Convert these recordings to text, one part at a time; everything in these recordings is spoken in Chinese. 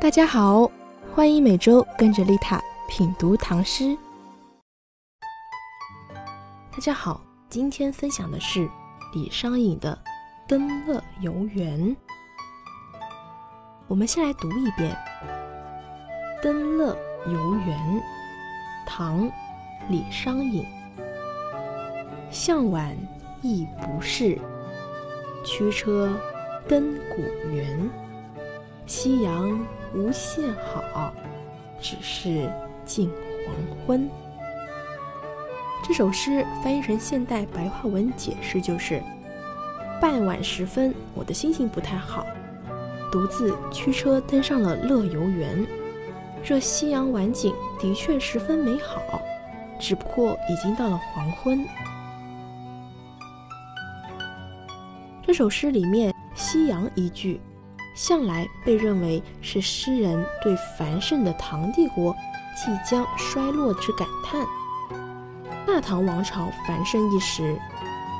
大家好，欢迎每周跟着丽塔品读唐诗。大家好，今天分享的是李商隐的《登乐游原》。我们先来读一遍《登乐游原》，唐·李商隐。向晚意不适，驱车登古原。夕阳无限好，只是近黄昏。这首诗翻译成现代白话文解释就是：傍晚时分，我的心情不太好，独自驱车登上了乐游原。这夕阳晚景的确十分美好，只不过已经到了黄昏。这首诗里面“夕阳”一句，向来被认为是诗人对繁盛的唐帝国即将衰落之感叹。大唐王朝繁盛一时，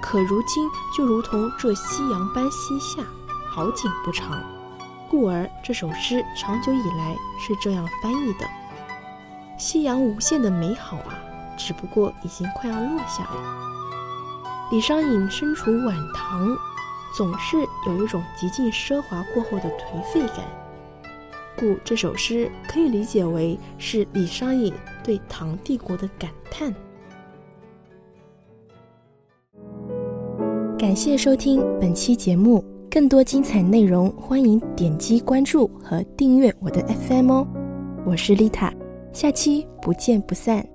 可如今就如同这夕阳般西下，好景不长。故而这首诗长久以来是这样翻译的：夕阳无限的美好啊，只不过已经快要落下了。李商隐身处晚唐。总是有一种极尽奢华过后的颓废感，故这首诗可以理解为是李商隐对唐帝国的感叹。感谢收听本期节目，更多精彩内容欢迎点击关注和订阅我的 FM 哦。我是丽塔，下期不见不散。